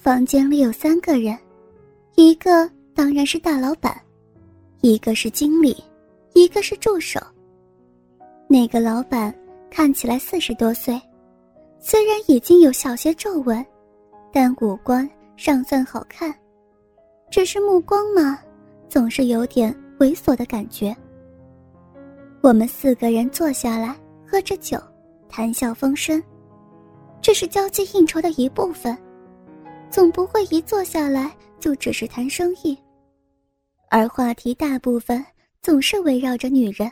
房间里有三个人，一个当然是大老板，一个是经理，一个是助手。那个老板看起来四十多岁，虽然已经有小些皱纹，但五官尚算好看，只是目光嘛，总是有点猥琐的感觉。我们四个人坐下来喝着酒，谈笑风生，这是交际应酬的一部分，总不会一坐下来就只是谈生意，而话题大部分总是围绕着女人，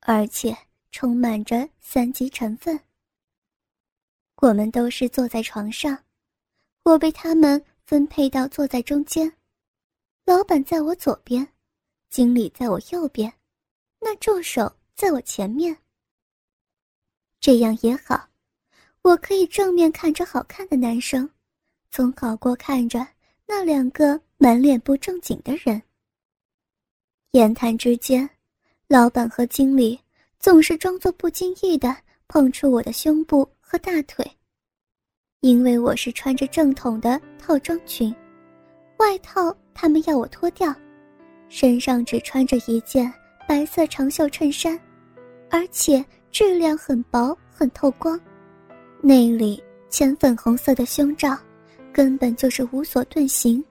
而且。充满着三级成分。我们都是坐在床上，我被他们分配到坐在中间，老板在我左边，经理在我右边，那助手在我前面。这样也好，我可以正面看着好看的男生，总好过看着那两个满脸不正经的人。言谈之间，老板和经理。总是装作不经意的碰触我的胸部和大腿，因为我是穿着正统的套装裙，外套他们要我脱掉，身上只穿着一件白色长袖衬衫，而且质量很薄很透光，内里浅粉红色的胸罩，根本就是无所遁形。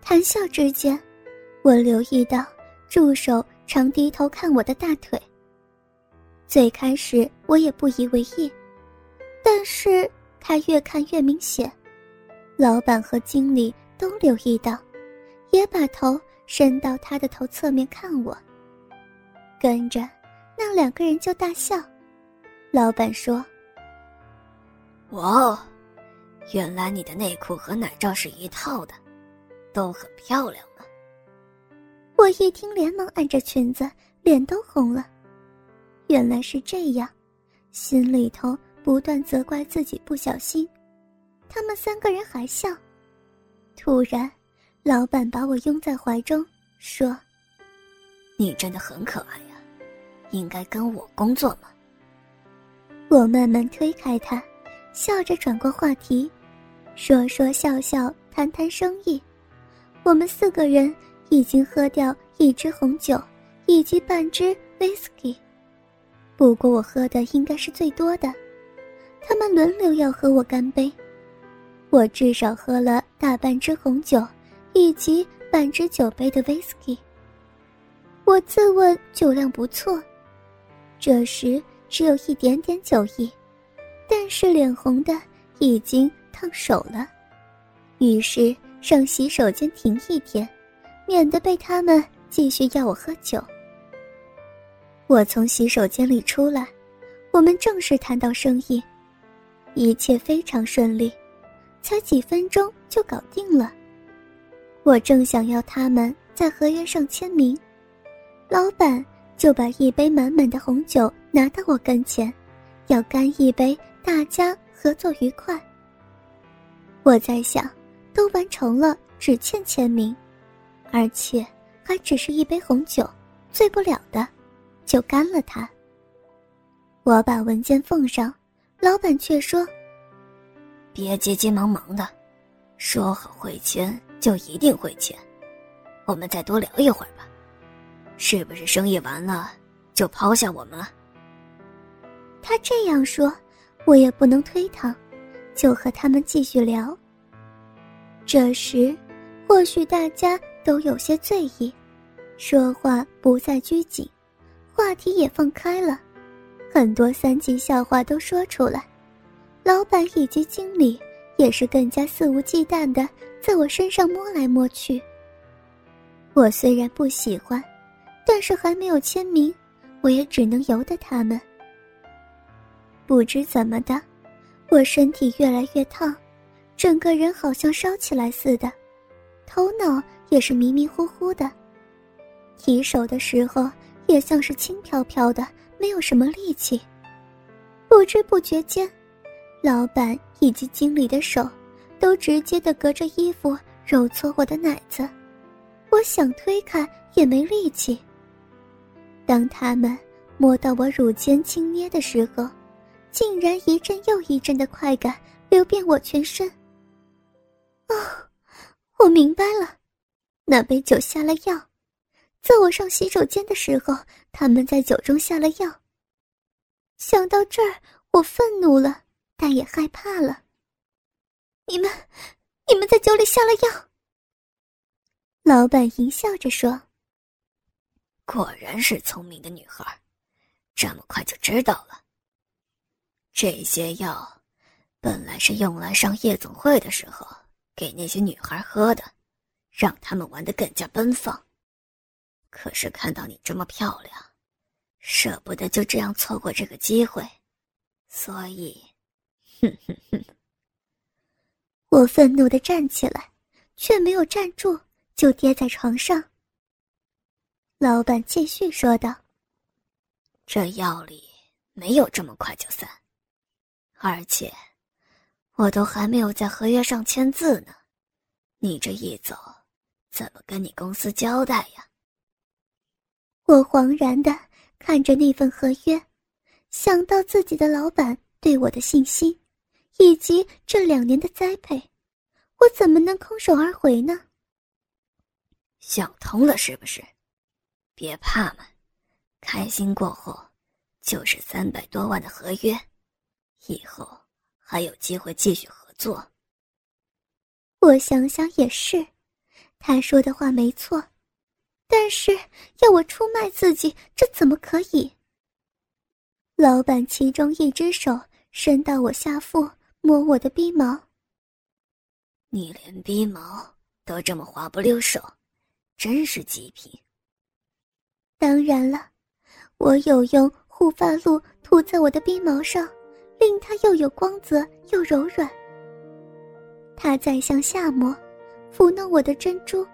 谈笑之间，我留意到助手常低头看我的大腿。最开始我也不以为意，但是他越看越明显，老板和经理都留意到，也把头伸到他的头侧面看我。跟着，那两个人就大笑。老板说：“哇，原来你的内裤和奶罩是一套的，都很漂亮啊。”我一听，连忙按着裙子，脸都红了。原来是这样，心里头不断责怪自己不小心。他们三个人还笑。突然，老板把我拥在怀中，说：“你真的很可爱呀，应该跟我工作嘛？”我慢慢推开他，笑着转过话题，说说笑笑，谈谈生意。我们四个人已经喝掉一支红酒，以及半支 whisky。不过我喝的应该是最多的，他们轮流要和我干杯，我至少喝了大半支红酒，以及半支酒杯的 whisky。我自问酒量不错，这时只有一点点酒意，是脸红的已经烫手了，于是上洗手间停一天，免得被他们继续要我喝酒。我从洗手间里出来，我们正式谈到生意，一切非常顺利，才几分钟就搞定了。我正想要他们在合约上签名，老板就把一杯满满的红酒拿到我跟前，要干一杯，大家合作愉快。我在想，都完成了，只欠签名，而且还只是一杯红酒，醉不了的。就干了他。我把文件奉上，老板却说：“别急急忙忙的，说好会签就一定会签，我们再多聊一会儿吧。是不是生意完了就抛下我们了？”他这样说，我也不能推搪，就和他们继续聊。这时，或许大家都有些醉意，说话不再拘谨。话题也放开了，很多三级笑话都说出来，老板以及经理也是更加肆无忌惮的在我身上摸来摸去。我虽然不喜欢，但是还没有签名，我也只能由得他们。不知怎么的，我身体越来越烫，整个人好像烧起来似的，头脑也是迷迷糊糊的，提手的时候。也像是轻飘飘的，没有什么力气。不知不觉间，老板以及经理的手都直接的隔着衣服揉搓我的奶子，我想推开也没力气。当他们摸到我乳尖轻捏的时候，竟然一阵又一阵的快感流遍我全身。哦，我明白了，那杯酒下了药，在我上洗手间的时候，他们在酒中下了药。想到这儿，我愤怒了，但也害怕了。你们，你们在酒里下了药。老板淫笑着说：“果然是聪明的女孩，这么快就知道了。这些药本来是用来上夜总会的时候给那些女孩喝的，让他们玩得更加奔放。可是看到你这么漂亮，舍不得就这样错过这个机会，所以，哼哼哼。”我愤怒的站起来，却没有站住，就跌在床上。老板继续说道：“这药里没有这么快就散，而且我都还没有在合约上签字呢，你这一走，怎么跟你公司交代呀？”我惶然的看着那份合约，想到自己的老板对我的信心。以及这两年的栽培，我怎么能空手而回呢？想通了是不是？别怕嘛，开心过后就是三百多万的合约，以后还有机会继续合作。我想想也是，他说的话没错，但是要我出卖自己，这怎么可以？老板其中一只手伸到我下腹。摸我的鼻毛，你连鼻毛都这么滑不溜手，真是极品。当然了，我有用护发露涂在我的鼻毛上，令它又有光泽又柔软。他再向下摸，抚弄我的珍珠，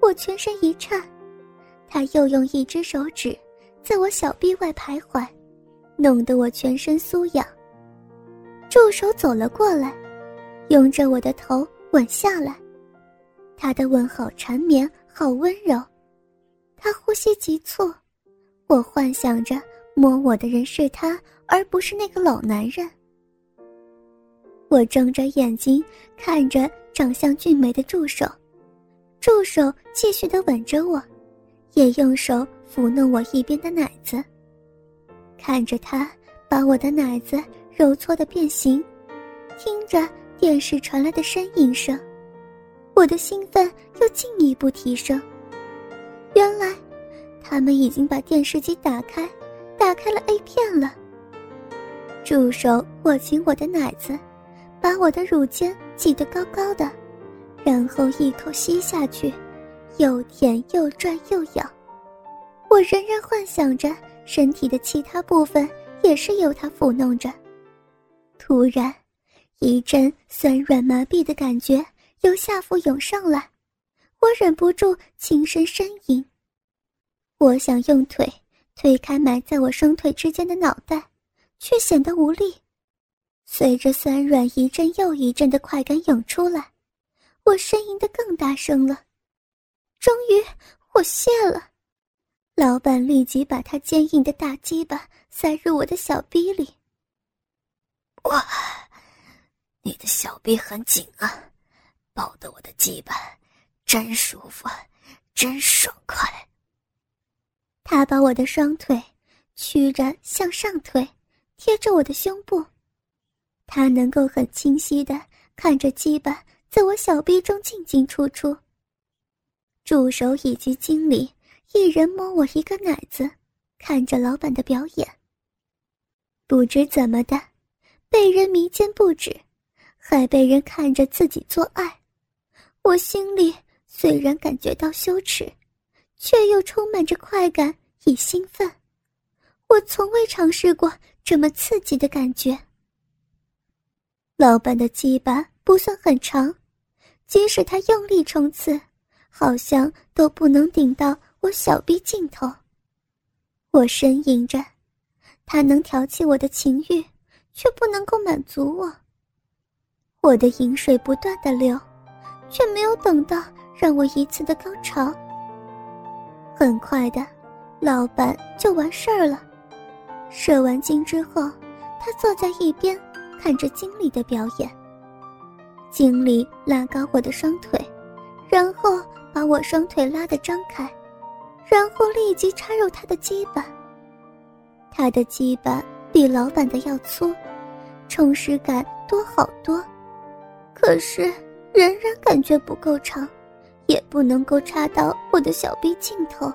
我全身一颤。他又用一只手指在我小臂外徘徊，弄得我全身酥痒。助手走了过来，拥着我的头吻下来。他的吻好缠绵，好温柔。他呼吸急促，我幻想着摸我的人是他，而不是那个老男人。我睁着眼睛看着长相俊美的助手，助手继续的吻着我，也用手抚弄我一边的奶子。看着他把我的奶子。揉搓的变形，听着电视传来的呻吟声，我的兴奋又进一步提升。原来，他们已经把电视机打开，打开了 A 片了。助手握紧我的奶子，把我的乳尖挤得高高的，然后一口吸下去，又舔又拽又咬。我仍然幻想着身体的其他部分也是由他抚弄着。突然，一阵酸软麻痹的感觉由下腹涌上来，我忍不住轻声呻吟。我想用腿推开埋在我双腿之间的脑袋，却显得无力。随着酸软一阵又一阵的快感涌出来，我呻吟的更大声了。终于，我泄了。老板立即把他坚硬的大鸡巴塞入我的小逼里。哇，你的小臂很紧啊，抱得我的鸡巴真舒服，真爽快。他把我的双腿曲着向上推，贴着我的胸部，他能够很清晰的看着鸡巴在我小臂中进进出出。助手以及经理一人摸我一个奶子，看着老板的表演。不知怎么的。被人迷奸不止，还被人看着自己做爱，我心里虽然感觉到羞耻，却又充满着快感与兴奋。我从未尝试过这么刺激的感觉。老板的鸡巴不算很长，即使他用力冲刺，好像都不能顶到我小臂尽头。我呻吟着，他能挑起我的情欲。却不能够满足我。我的饮水不断的流，却没有等到让我一次的高潮。很快的，老板就完事儿了。射完精之后，他坐在一边看着经理的表演。经理拉高我的双腿，然后把我双腿拉得张开，然后立即插入他的鸡巴。他的鸡巴比老板的要粗，充实感多好多，可是仍然感觉不够长，也不能够插到我的小臂尽头。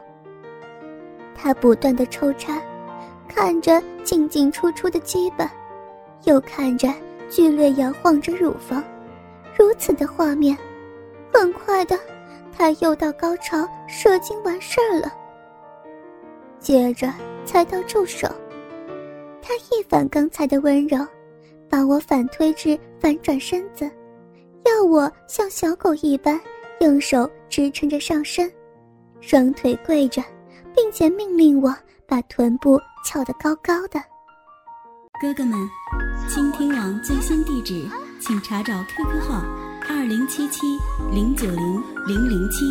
他不断的抽插，看着进进出出的鸡巴，又看着剧烈摇晃着乳房。如此的画面，很快的，他又到高潮，射精完事儿了。接着才到助手，他一反刚才的温柔，把我反推至反转身子，要我像小狗一般，用手支撑着上身，双腿跪着，并且命令我把臀部翘得高高的。哥哥们，倾听网最新地址。请查找 QQ 号二零七七零九零零零七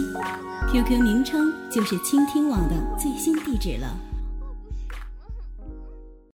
，QQ 名称就是倾听网的最新地址了。